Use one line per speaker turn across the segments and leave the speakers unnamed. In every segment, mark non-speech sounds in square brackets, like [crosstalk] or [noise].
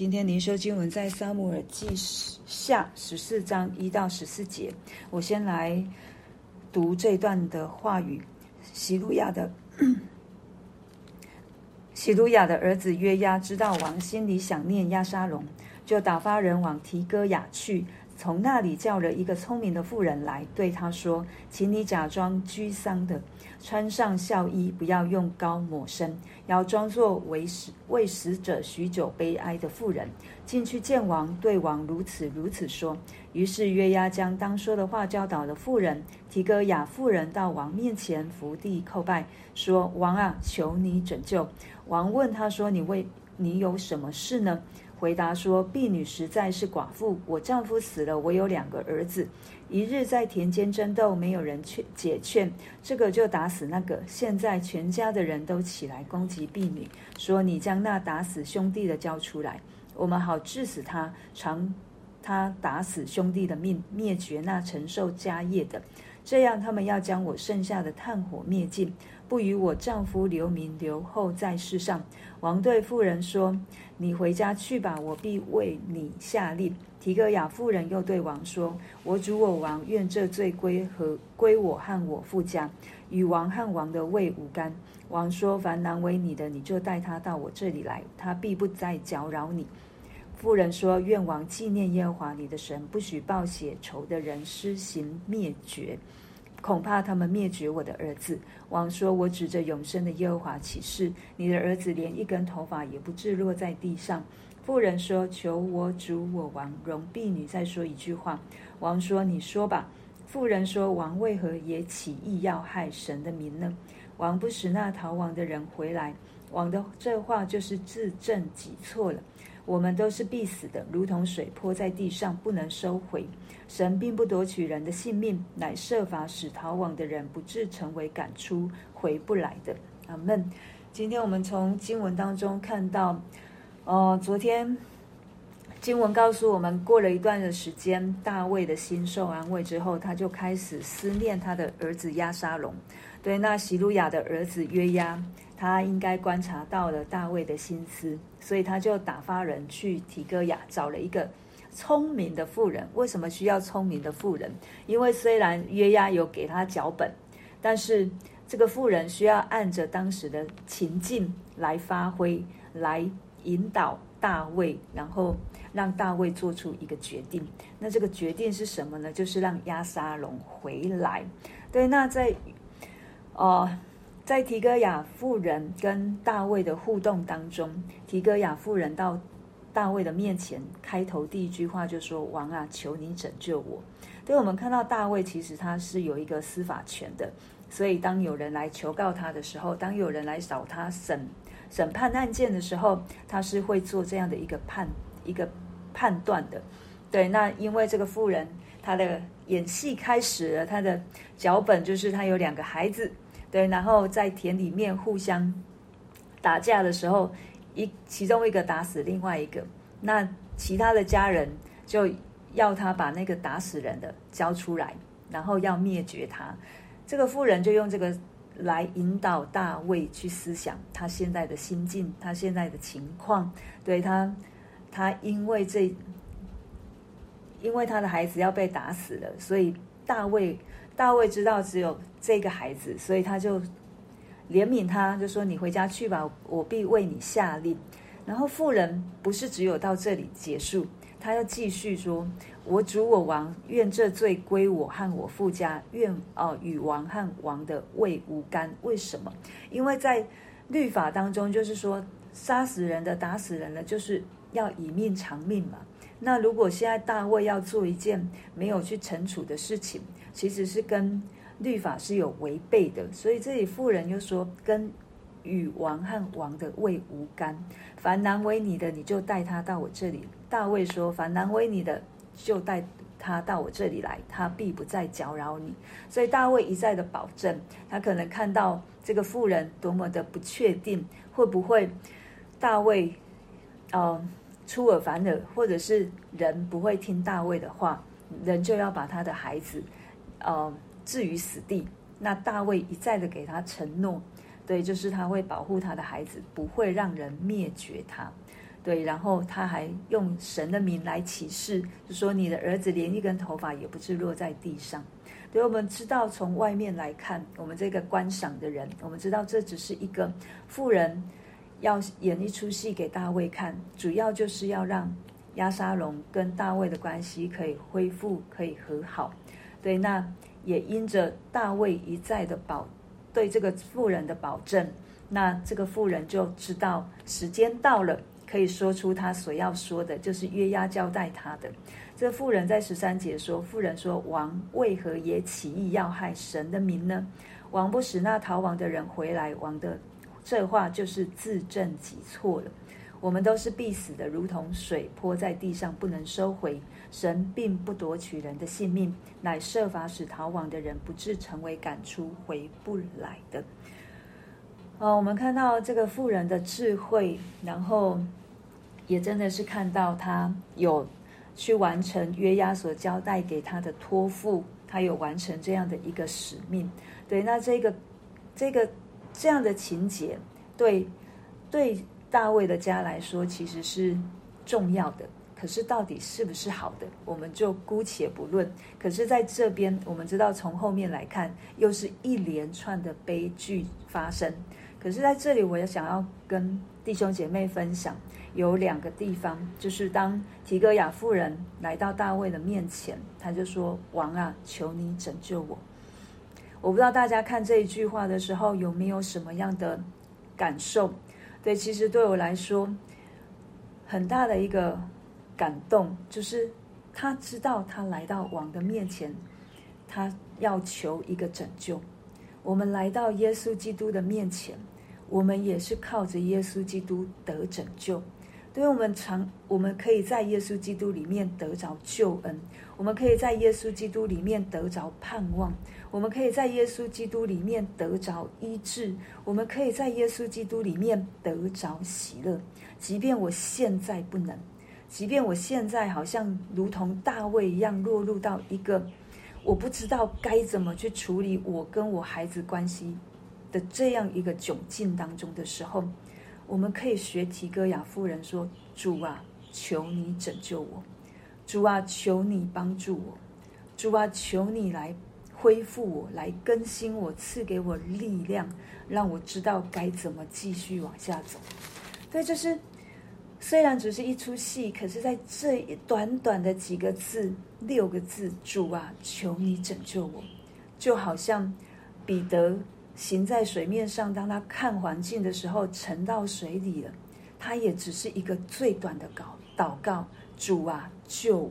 今天灵修经文在撒母耳记下十四章一到十四节。我先来读这段的话语。希鲁亚的 [clears throat] 希鲁亚的儿子约押知道王心里想念押沙龙，就打发人往提哥雅去。从那里叫了一个聪明的妇人来，对他说：“请你假装居丧的，穿上孝衣，不要用膏抹身，要装作为死为死者许久悲哀的妇人，进去见王，对王如此如此说。”于是约押将当说的话教导了妇人。提哥亚妇人到王面前伏地叩拜，说：“王啊，求你拯救。”王问他说：“你为你有什么事呢？”回答说：“婢女实在是寡妇，我丈夫死了，我有两个儿子。一日在田间争斗，没有人劝解劝，这个就打死那个。现在全家的人都起来攻击婢女，说：你将那打死兄弟的交出来，我们好治死他，偿他打死兄弟的命，灭绝那承受家业的。这样，他们要将我剩下的炭火灭尽，不与我丈夫留名留后在世上。”王对妇人说：“你回家去吧，我必为你下令。”提哥亚妇人又对王说：“我主我王，愿这罪归和归我和我父家，与王和王的位无干。”王说：“凡难为你的，你就带他到我这里来，他必不再搅扰你。”妇人说：“愿王纪念耶和华你的神，不许报血仇的人施行灭绝。”恐怕他们灭绝我的儿子。王说：“我指着永生的耶和华起誓，你的儿子连一根头发也不至落在地上。”妇人说：“求我主我王容婢女再说一句话。”王说：“你说吧。”妇人说：“王为何也起意要害神的民呢？王不使那逃亡的人回来。王的这话就是自证己错了。”我们都是必死的，如同水泼在地上，不能收回。神并不夺取人的性命，乃设法使逃亡的人不致成为赶出回不来的。阿门。今天我们从经文当中看到，呃，昨天经文告诉我们，过了一段的时间，大卫的心受安慰之后，他就开始思念他的儿子押沙龙。对，那洗鲁雅的儿子约押。他应该观察到了大卫的心思，所以他就打发人去提哥亚找了一个聪明的妇人。为什么需要聪明的妇人？因为虽然约押有给他脚本，但是这个妇人需要按着当时的情境来发挥，来引导大卫，然后让大卫做出一个决定。那这个决定是什么呢？就是让押沙龙回来。对，那在哦。在提哥亚妇人跟大卫的互动当中，提哥亚妇人到大卫的面前，开头第一句话就说：“王啊，求你拯救我。”对，我们看到大卫其实他是有一个司法权的，所以当有人来求告他的时候，当有人来找他审审判案件的时候，他是会做这样的一个判一个判断的。对，那因为这个妇人她的演戏开始了，她的脚本就是她有两个孩子。对，然后在田里面互相打架的时候，一其中一个打死另外一个，那其他的家人就要他把那个打死人的交出来，然后要灭绝他。这个妇人就用这个来引导大卫去思想他现在的心境，他现在的情况。对他，他因为这，因为他的孩子要被打死了，所以大卫。大卫知道只有这个孩子，所以他就怜悯他，就说：“你回家去吧，我必为你下令。”然后妇人不是只有到这里结束，他要继续说：“我主我王，愿这罪归我和我父家，愿哦与王和王的位无干。为什么？因为在律法当中，就是说杀死人的、打死人的，就是要以命偿命嘛。那如果现在大卫要做一件没有去惩处的事情，其实是跟律法是有违背的，所以这里妇人又说，跟与王和王的位无干。凡难为你的，你就带他到我这里。大卫说：凡难为你的，就带他到我这里来，他必不再搅扰你。所以大卫一再的保证，他可能看到这个妇人多么的不确定，会不会大卫，呃，出尔反尔，或者是人不会听大卫的话，人就要把他的孩子。呃，置于死地。那大卫一再的给他承诺，对，就是他会保护他的孩子，不会让人灭绝他。对，然后他还用神的名来起誓，就说你的儿子连一根头发也不致落在地上。对，我们知道从外面来看，我们这个观赏的人，我们知道这只是一个富人要演一出戏给大卫看，主要就是要让押沙龙跟大卫的关系可以恢复，可以和好。对，那也因着大卫一再的保对这个妇人的保证，那这个妇人就知道时间到了。可以说出他所要说的，就是约押交代他的。这妇人在十三节说：“妇人说，王为何也起意要害神的民呢？王不使那逃亡的人回来，王的这话就是自证己错了。我们都是必死的，如同水泼在地上，不能收回。神并不夺取人的性命，乃设法使逃亡的人不至成为赶出回不来的。”哦，我们看到这个妇人的智慧，然后。也真的是看到他有去完成约押所交代给他的托付，他有完成这样的一个使命。对，那这个这个这样的情节，对对大卫的家来说其实是重要的。可是到底是不是好的，我们就姑且不论。可是在这边，我们知道从后面来看，又是一连串的悲剧发生。可是在这里，我也想要跟弟兄姐妹分享。有两个地方，就是当提哥亚妇人来到大卫的面前，他就说：“王啊，求你拯救我。”我不知道大家看这一句话的时候有没有什么样的感受？对，其实对我来说，很大的一个感动，就是他知道他来到王的面前，他要求一个拯救。我们来到耶稣基督的面前，我们也是靠着耶稣基督得拯救。对，我们常，我们可以在耶稣基督里面得着救恩，我们可以在耶稣基督里面得着盼望，我们可以在耶稣基督里面得着医治，我们可以在耶稣基督里面得着喜乐。即便我现在不能，即便我现在好像如同大卫一样落入到一个我不知道该怎么去处理我跟我孩子关系的这样一个窘境当中的时候。我们可以学提哥亚夫人说：“主啊，求你拯救我；主啊，求你帮助我；主啊，求你来恢复我，来更新我，赐给我力量，让我知道该怎么继续往下走。”对，就是虽然只是一出戏，可是在这一短短的几个字、六个字：“主啊，求你拯救我”，就好像彼得。行在水面上，当他看环境的时候，沉到水里了。他也只是一个最短的祷祷告：主啊，救我！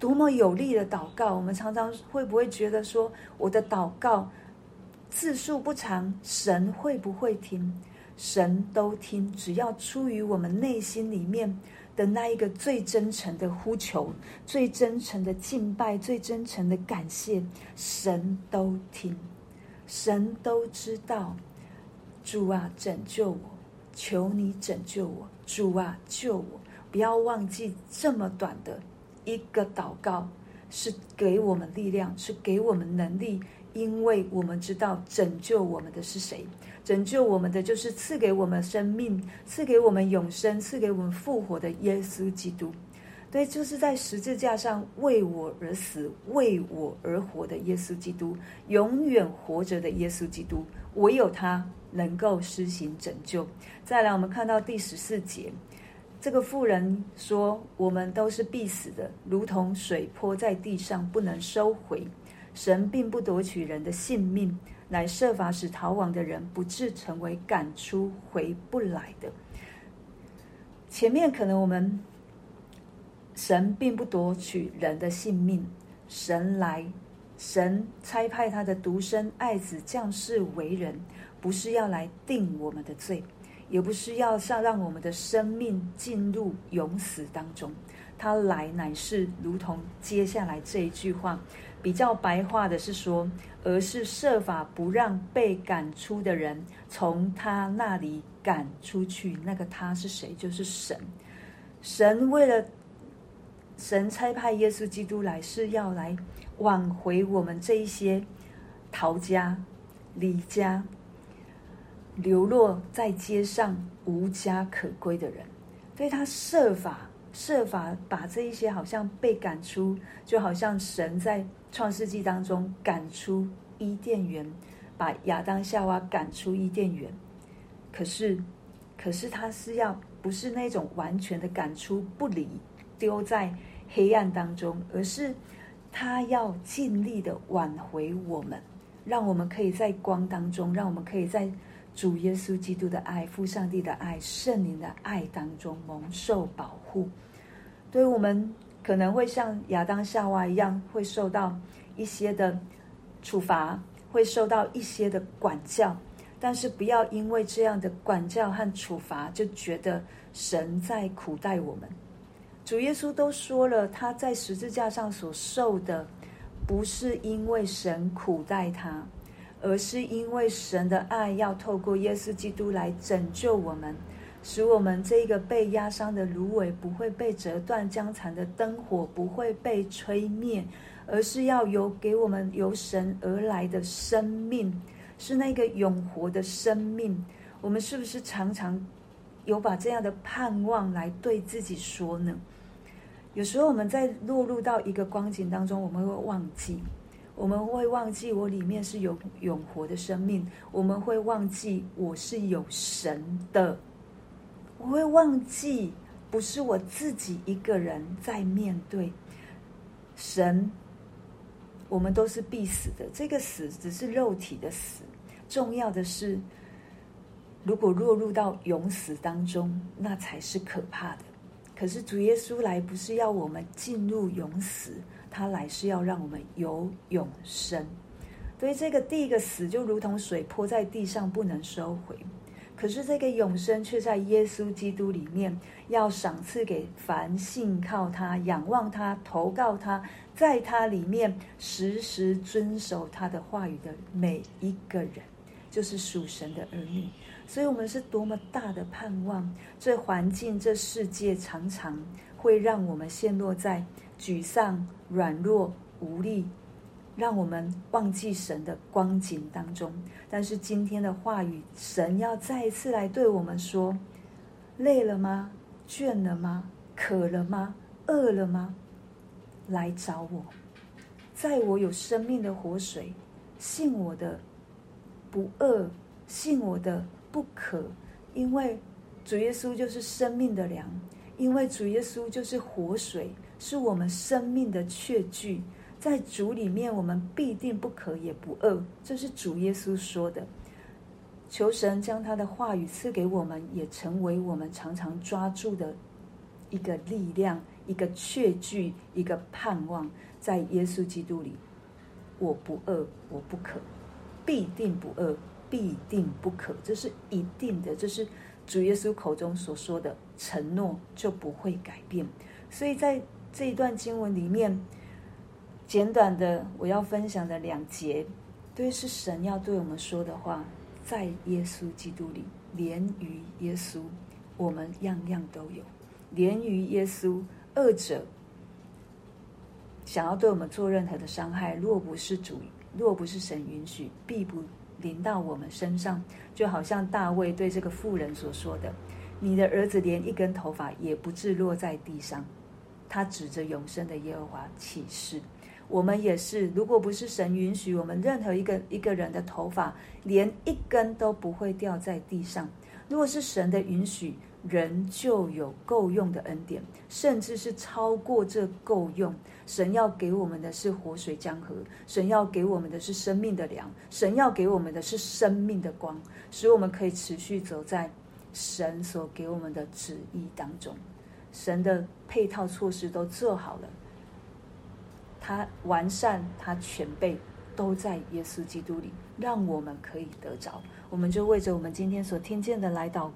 多么有力的祷告！我们常常会不会觉得说，我的祷告字数不长，神会不会听？神都听，只要出于我们内心里面的那一个最真诚的呼求、最真诚的敬拜、最真诚的感谢，神都听。神都知道，主啊，拯救我！求你拯救我！主啊，救我！不要忘记这么短的一个祷告，是给我们力量，是给我们能力，因为我们知道拯救我们的是谁？拯救我们的就是赐给我们生命、赐给我们永生、赐给我们复活的耶稣基督。对，就是在十字架上为我而死、为我而活的耶稣基督，永远活着的耶稣基督，唯有他能够施行拯救。再来，我们看到第十四节，这个妇人说：“我们都是必死的，如同水泼在地上，不能收回。神并不夺取人的性命，乃设法使逃亡的人不致成为赶出回不来的。”前面可能我们。神并不夺取人的性命，神来，神差派他的独生爱子降世为人，不是要来定我们的罪，也不是要让让我们的生命进入永死当中。他来乃是如同接下来这一句话，比较白话的是说，而是设法不让被赶出的人从他那里赶出去。那个他是谁？就是神。神为了。神差派耶稣基督来，是要来挽回我们这一些逃家、离家、流落在街上无家可归的人。所以他设法设法把这一些好像被赶出，就好像神在创世纪当中赶出伊甸园，把亚当夏娃赶出伊甸园。可是，可是他是要不是那种完全的赶出不理，丢在黑暗当中，而是他要尽力的挽回我们，让我们可以在光当中，让我们可以在。主耶稣基督的爱、父上帝的爱、圣灵的爱当中蒙受保护，对我们可能会像亚当夏娃一样，会受到一些的处罚，会受到一些的管教，但是不要因为这样的管教和处罚，就觉得神在苦待我们。主耶稣都说了，他在十字架上所受的，不是因为神苦待他。而是因为神的爱要透过耶稣基督来拯救我们，使我们这个被压伤的芦苇不会被折断，将残的灯火不会被吹灭，而是要有给我们由神而来的生命，是那个永活的生命。我们是不是常常有把这样的盼望来对自己说呢？有时候我们在落入到一个光景当中，我们会忘记。我们会忘记我里面是有永活的生命，我们会忘记我是有神的，我会忘记不是我自己一个人在面对神，我们都是必死的。这个死只是肉体的死，重要的是，如果落入到永死当中，那才是可怕的。可是主耶稣来不是要我们进入永死。他来是要让我们有永生，所以这个第一个死就如同水泼在地上不能收回，可是这个永生却在耶稣基督里面，要赏赐给凡信靠他、仰望他、投靠他，在他里面时时遵守他的话语的每一个人，就是属神的儿女。所以，我们是多么大的盼望！这环境、这世界常常会让我们陷落在。沮丧、软弱、无力，让我们忘记神的光景当中。但是今天的话语，神要再一次来对我们说：累了吗？倦了吗？渴了吗？饿了吗？来找我，在我有生命的活水，信我的不饿，信我的不渴，因为主耶稣就是生命的粮，因为主耶稣就是活水。是我们生命的确据，在主里面，我们必定不渴也不饿。这是主耶稣说的。求神将他的话语赐给我们，也成为我们常常抓住的一个力量、一个确据、一个盼望。在耶稣基督里，我不饿，我不渴，必定不饿，必定不渴。这是一定的，这是主耶稣口中所说的承诺，就不会改变。所以在这一段经文里面，简短的我要分享的两节，对，是神要对我们说的话，在耶稣基督里，连于耶稣，我们样样都有。连于耶稣，二者想要对我们做任何的伤害，若不是主，若不是神允许，必不临到我们身上。就好像大卫对这个妇人所说的：“你的儿子连一根头发也不致落在地上。”他指着永生的耶和华起誓，我们也是。如果不是神允许，我们任何一个一个人的头发连一根都不会掉在地上。如果是神的允许，人就有够用的恩典，甚至是超过这够用。神要给我们的是活水江河，神要给我们的是生命的粮，神要给我们的是生命的光，使我们可以持续走在神所给我们的旨意当中。神的配套措施都做好了，他完善，他全备，都在耶稣基督里，让我们可以得着。我们就为着我们今天所听见的来祷告。